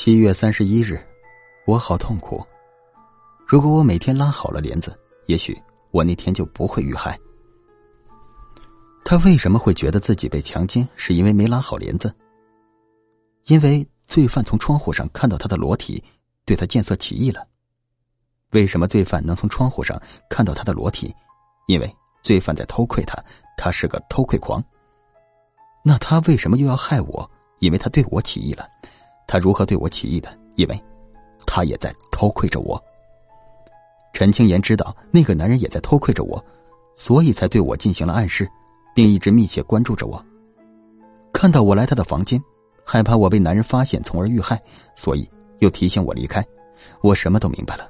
七月三十一日，我好痛苦。如果我每天拉好了帘子，也许我那天就不会遇害。他为什么会觉得自己被强奸？是因为没拉好帘子？因为罪犯从窗户上看到他的裸体，对他见色起意了。为什么罪犯能从窗户上看到他的裸体？因为罪犯在偷窥他，他是个偷窥狂。那他为什么又要害我？因为他对我起意了。他如何对我起义的？因为，他也在偷窥着我。陈青岩知道那个男人也在偷窥着我，所以才对我进行了暗示，并一直密切关注着我。看到我来他的房间，害怕我被男人发现，从而遇害，所以又提醒我离开。我什么都明白了。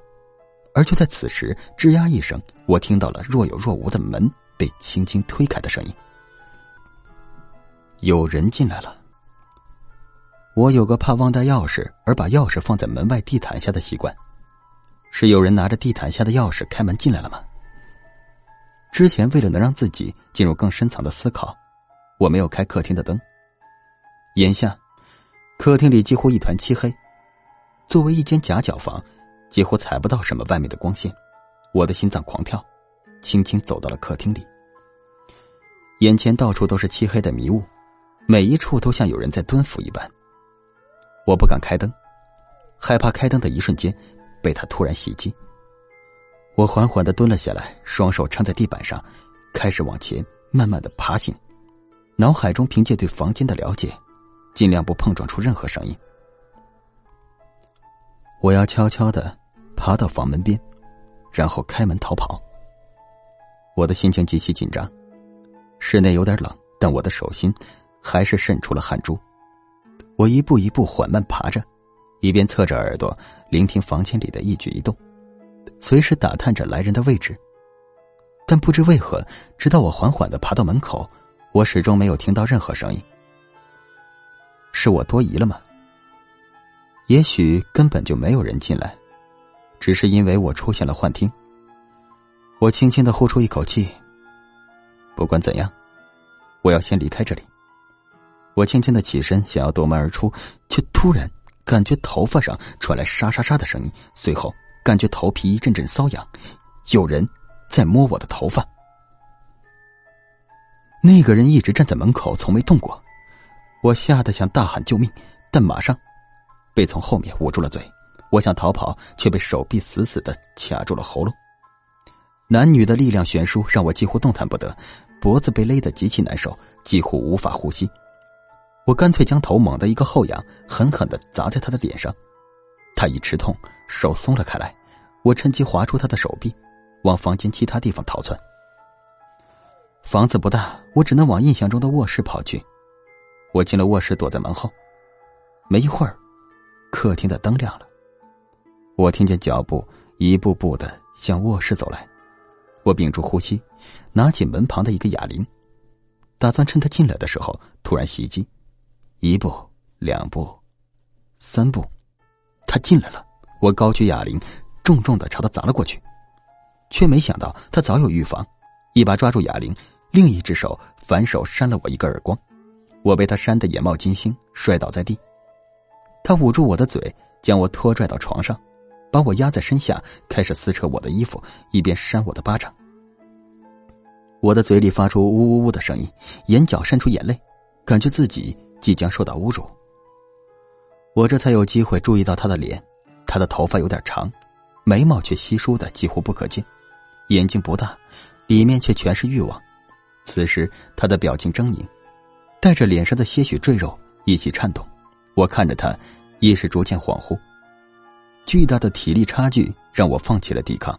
而就在此时，吱呀一声，我听到了若有若无的门被轻轻推开的声音。有人进来了。我有个怕忘带钥匙而把钥匙放在门外地毯下的习惯，是有人拿着地毯下的钥匙开门进来了吗？之前为了能让自己进入更深层的思考，我没有开客厅的灯。眼下，客厅里几乎一团漆黑，作为一间夹角房，几乎采不到什么外面的光线。我的心脏狂跳，轻轻走到了客厅里。眼前到处都是漆黑的迷雾，每一处都像有人在蹲伏一般。我不敢开灯，害怕开灯的一瞬间被他突然袭击。我缓缓的蹲了下来，双手撑在地板上，开始往前慢慢的爬行。脑海中凭借对房间的了解，尽量不碰撞出任何声音。我要悄悄的爬到房门边，然后开门逃跑。我的心情极其紧张，室内有点冷，但我的手心还是渗出了汗珠。我一步一步缓慢爬着，一边侧着耳朵聆听房间里的一举一动，随时打探着来人的位置。但不知为何，直到我缓缓的爬到门口，我始终没有听到任何声音。是我多疑了吗？也许根本就没有人进来，只是因为我出现了幻听。我轻轻的呼出一口气。不管怎样，我要先离开这里。我轻轻的起身，想要夺门而出，却突然感觉头发上传来沙沙沙的声音，随后感觉头皮一阵阵瘙痒，有人在摸我的头发。那个人一直站在门口，从没动过。我吓得想大喊救命，但马上被从后面捂住了嘴。我想逃跑，却被手臂死死的卡住了喉咙。男女的力量悬殊，让我几乎动弹不得，脖子被勒得极其难受，几乎无法呼吸。我干脆将头猛地一个后仰，狠狠的砸在他的脸上，他一吃痛，手松了开来。我趁机划出他的手臂，往房间其他地方逃窜。房子不大，我只能往印象中的卧室跑去。我进了卧室，躲在门后。没一会儿，客厅的灯亮了，我听见脚步一步步的向卧室走来。我屏住呼吸，拿起门旁的一个哑铃，打算趁他进来的时候突然袭击。一步，两步，三步，他进来了。我高举哑铃，重重的朝他砸了过去，却没想到他早有预防，一把抓住哑铃，另一只手反手扇了我一个耳光。我被他扇得眼冒金星，摔倒在地。他捂住我的嘴，将我拖拽到床上，把我压在身下，开始撕扯我的衣服，一边扇我的巴掌。我的嘴里发出呜呜呜的声音，眼角渗出眼泪，感觉自己。即将受到侮辱，我这才有机会注意到他的脸。他的头发有点长，眉毛却稀疏的几乎不可见，眼睛不大，里面却全是欲望。此时他的表情狰狞，带着脸上的些许赘肉一起颤动。我看着他，意识逐渐恍惚。巨大的体力差距让我放弃了抵抗。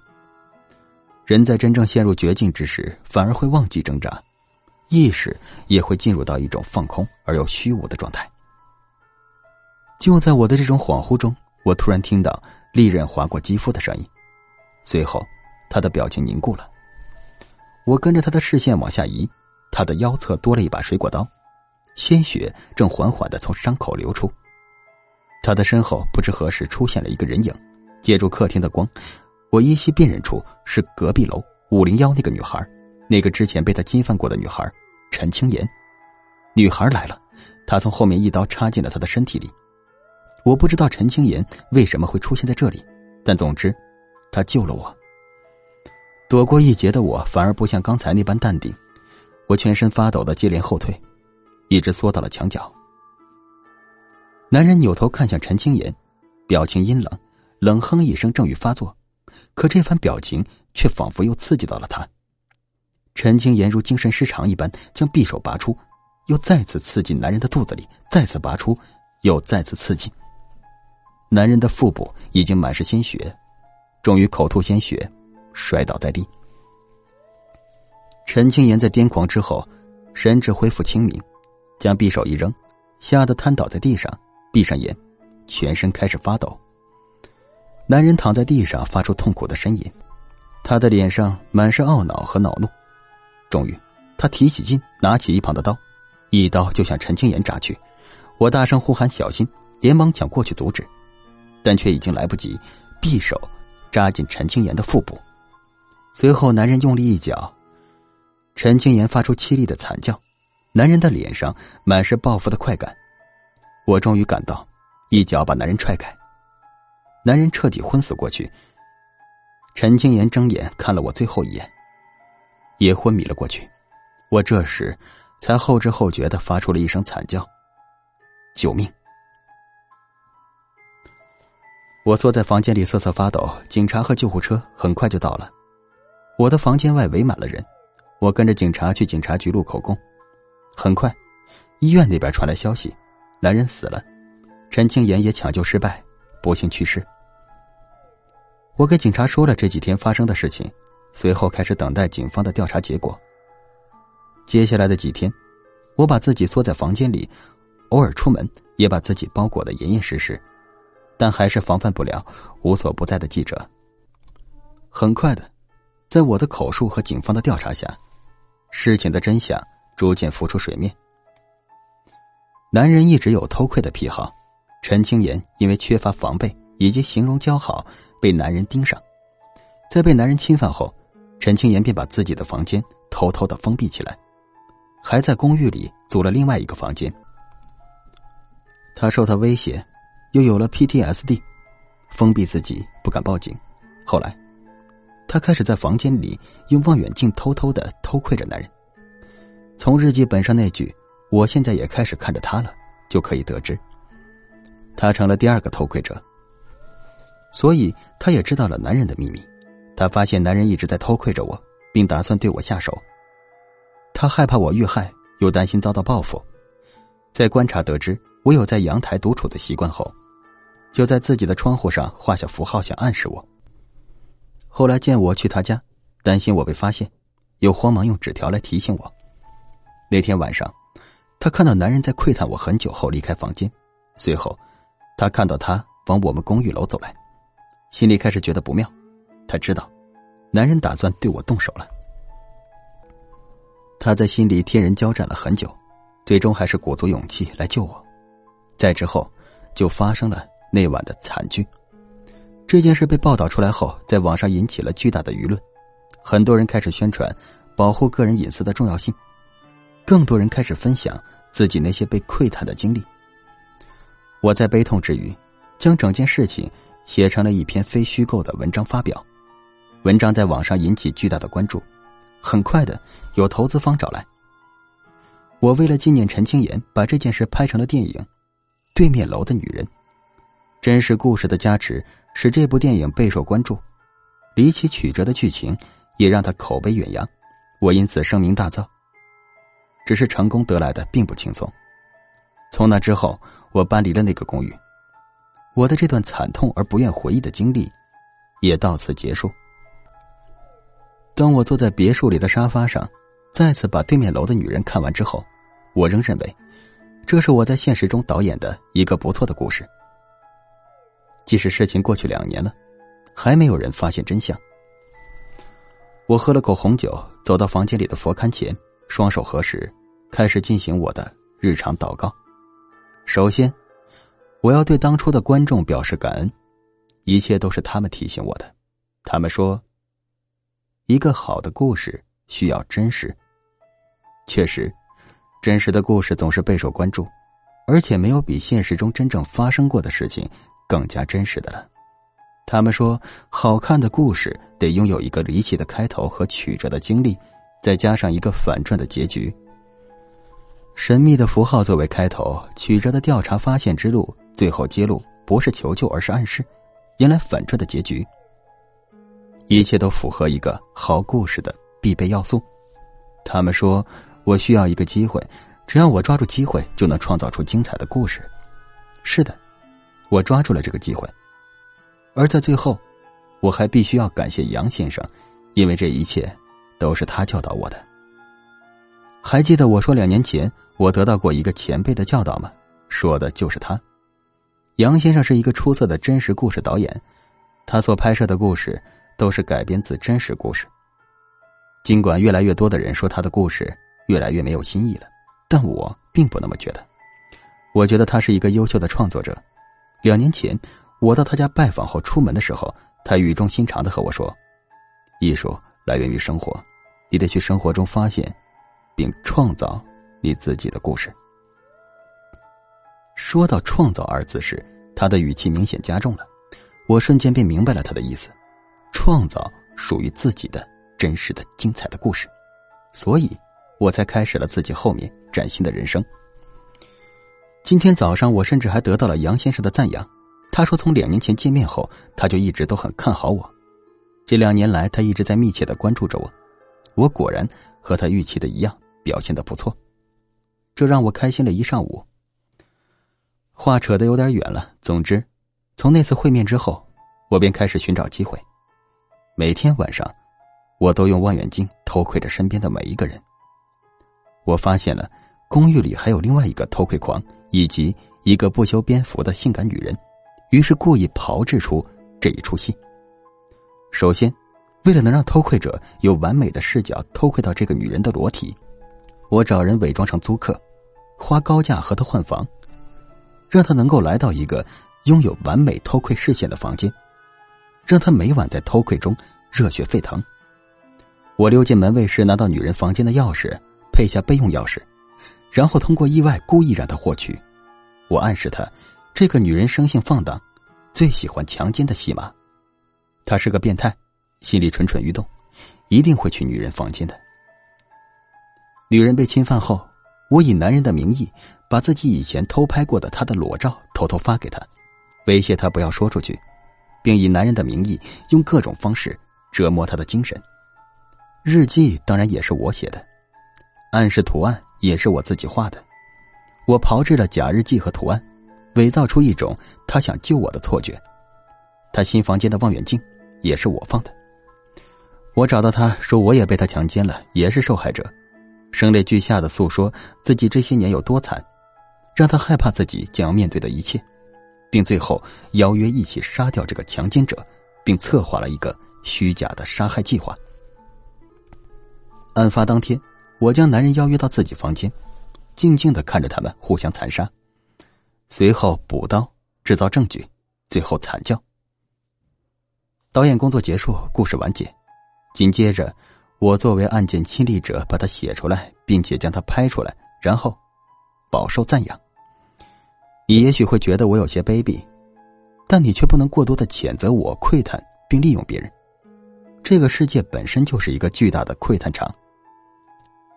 人在真正陷入绝境之时，反而会忘记挣扎。意识也会进入到一种放空而又虚无的状态。就在我的这种恍惚中，我突然听到利刃划过肌肤的声音，随后他的表情凝固了。我跟着他的视线往下移，他的腰侧多了一把水果刀，鲜血正缓缓的从伤口流出。他的身后不知何时出现了一个人影，借助客厅的光，我依稀辨认出是隔壁楼五零幺那个女孩。那个之前被他侵犯过的女孩，陈青岩。女孩来了，他从后面一刀插进了他的身体里。我不知道陈青岩为什么会出现在这里，但总之，他救了我。躲过一劫的我，反而不像刚才那般淡定，我全身发抖的接连后退，一直缩到了墙角。男人扭头看向陈青岩，表情阴冷，冷哼一声，正欲发作，可这番表情却仿佛又刺激到了他。陈青岩如精神失常一般，将匕首拔出，又再次刺进男人的肚子里，再次拔出，又再次刺进。男人的腹部已经满是鲜血，终于口吐鲜血。摔倒在地，陈青岩在癫狂之后，神志恢复清明，将匕首一扔，吓得瘫倒在地上，闭上眼，全身开始发抖。男人躺在地上，发出痛苦的呻吟，他的脸上满是懊恼和恼怒。终于，他提起劲，拿起一旁的刀，一刀就向陈青岩扎去。我大声呼喊：“小心！”连忙抢过去阻止，但却已经来不及，匕首扎进陈青岩的腹部。随后，男人用力一脚，陈青岩发出凄厉的惨叫，男人的脸上满是报复的快感。我终于赶到，一脚把男人踹开，男人彻底昏死过去。陈青岩睁眼看了我最后一眼，也昏迷了过去。我这时才后知后觉的发出了一声惨叫：“救命！”我缩在房间里瑟瑟发抖，警察和救护车很快就到了。我的房间外围满了人，我跟着警察去警察局录口供。很快，医院那边传来消息，男人死了，陈青岩也抢救失败，不幸去世。我给警察说了这几天发生的事情，随后开始等待警方的调查结果。接下来的几天，我把自己缩在房间里，偶尔出门也把自己包裹的严严实实，但还是防范不了无所不在的记者。很快的。在我的口述和警方的调查下，事情的真相逐渐浮出水面。男人一直有偷窥的癖好，陈青岩因为缺乏防备以及形容姣好，被男人盯上。在被男人侵犯后，陈青岩便把自己的房间偷偷的封闭起来，还在公寓里租了另外一个房间。他受他威胁，又有了 PTSD，封闭自己，不敢报警。后来。他开始在房间里用望远镜偷偷的偷窥着男人。从日记本上那句“我现在也开始看着他了”，就可以得知，他成了第二个偷窥者。所以，他也知道了男人的秘密。他发现男人一直在偷窥着我，并打算对我下手。他害怕我遇害，又担心遭到报复。在观察得知我有在阳台独处的习惯后，就在自己的窗户上画下符号，想暗示我。后来见我去他家，担心我被发现，又慌忙用纸条来提醒我。那天晚上，他看到男人在窥探我很久后离开房间，随后，他看到他往我们公寓楼走来，心里开始觉得不妙。他知道，男人打算对我动手了。他在心里天人交战了很久，最终还是鼓足勇气来救我。再之后，就发生了那晚的惨剧。这件事被报道出来后，在网上引起了巨大的舆论，很多人开始宣传保护个人隐私的重要性，更多人开始分享自己那些被窥探的经历。我在悲痛之余，将整件事情写成了一篇非虚构的文章发表，文章在网上引起巨大的关注，很快的有投资方找来。我为了纪念陈青岩，把这件事拍成了电影《对面楼的女人》。真实故事的加持使这部电影备受关注，离奇曲折的剧情也让他口碑远扬。我因此声名大噪。只是成功得来的并不轻松。从那之后，我搬离了那个公寓，我的这段惨痛而不愿回忆的经历也到此结束。当我坐在别墅里的沙发上，再次把对面楼的女人看完之后，我仍认为，这是我在现实中导演的一个不错的故事。即使事情过去两年了，还没有人发现真相。我喝了口红酒，走到房间里的佛龛前，双手合十，开始进行我的日常祷告。首先，我要对当初的观众表示感恩，一切都是他们提醒我的。他们说，一个好的故事需要真实。确实，真实的故事总是备受关注，而且没有比现实中真正发生过的事情更加真实的了。他们说，好看的故事得拥有一个离奇的开头和曲折的经历，再加上一个反转的结局。神秘的符号作为开头，曲折的调查发现之路，最后揭露不是求救，而是暗示，迎来反转的结局。一切都符合一个好故事的必备要素。他们说，我需要一个机会，只要我抓住机会，就能创造出精彩的故事。是的，我抓住了这个机会。而在最后，我还必须要感谢杨先生，因为这一切都是他教导我的。还记得我说两年前我得到过一个前辈的教导吗？说的就是他。杨先生是一个出色的真实故事导演，他所拍摄的故事都是改编自真实故事。尽管越来越多的人说他的故事越来越没有新意了，但我并不那么觉得。我觉得他是一个优秀的创作者。两年前。我到他家拜访后出门的时候，他语重心长的和我说：“艺术来源于生活，你得去生活中发现，并创造你自己的故事。”说到“创造”二字时，他的语气明显加重了。我瞬间便明白了他的意思：创造属于自己的真实的、精彩的故事。所以，我才开始了自己后面崭新的人生。今天早上，我甚至还得到了杨先生的赞扬。他说：“从两年前见面后，他就一直都很看好我。这两年来，他一直在密切的关注着我。我果然和他预期的一样，表现的不错，这让我开心了一上午。话扯得有点远了。总之，从那次会面之后，我便开始寻找机会。每天晚上，我都用望远镜偷窥着身边的每一个人。我发现了公寓里还有另外一个偷窥狂，以及一个不修边幅的性感女人。”于是故意炮制出这一出戏。首先，为了能让偷窥者有完美的视角偷窥到这个女人的裸体，我找人伪装成租客，花高价和她换房，让她能够来到一个拥有完美偷窥视线的房间，让他每晚在偷窥中热血沸腾。我溜进门卫室，拿到女人房间的钥匙，配下备用钥匙，然后通过意外故意让他获取。我暗示他。这个女人生性放荡，最喜欢强奸的戏码。他是个变态，心里蠢蠢欲动，一定会去女人房间的。女人被侵犯后，我以男人的名义把自己以前偷拍过的她的裸照偷偷发给她，威胁她不要说出去，并以男人的名义用各种方式折磨他的精神。日记当然也是我写的，暗示图案也是我自己画的，我炮制了假日记和图案。伪造出一种他想救我的错觉，他新房间的望远镜也是我放的。我找到他说我也被他强奸了，也是受害者，声泪俱下的诉说自己这些年有多惨，让他害怕自己将要面对的一切，并最后邀约一起杀掉这个强奸者，并策划了一个虚假的杀害计划。案发当天，我将男人邀约到自己房间，静静的看着他们互相残杀。随后补刀，制造证据，最后惨叫。导演工作结束，故事完结。紧接着，我作为案件亲历者，把它写出来，并且将它拍出来，然后饱受赞扬。你也许会觉得我有些卑鄙，但你却不能过多的谴责我窥探并利用别人。这个世界本身就是一个巨大的窥探场，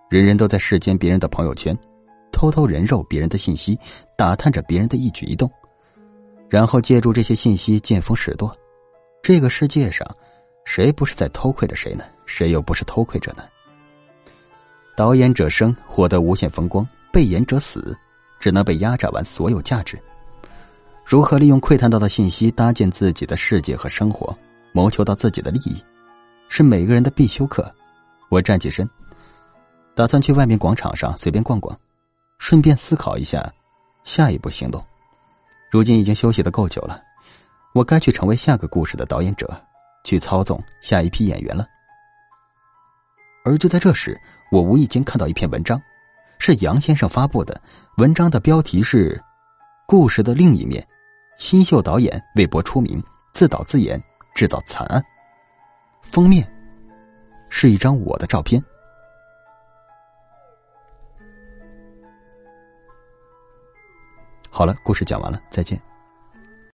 人人都在视奸别人的朋友圈。偷偷人肉别人的信息，打探着别人的一举一动，然后借助这些信息见风使舵。这个世界上，谁不是在偷窥着谁呢？谁又不是偷窥者呢？导演者生，获得无限风光；被演者死，只能被压榨完所有价值。如何利用窥探到的信息搭建自己的世界和生活，谋求到自己的利益，是每个人的必修课。我站起身，打算去外面广场上随便逛逛。顺便思考一下，下一步行动。如今已经休息的够久了，我该去成为下个故事的导演者，去操纵下一批演员了。而就在这时，我无意间看到一篇文章，是杨先生发布的。文章的标题是《故事的另一面》，新秀导演微博出名，自导自演，制造惨案。封面是一张我的照片。好了，故事讲完了，再见。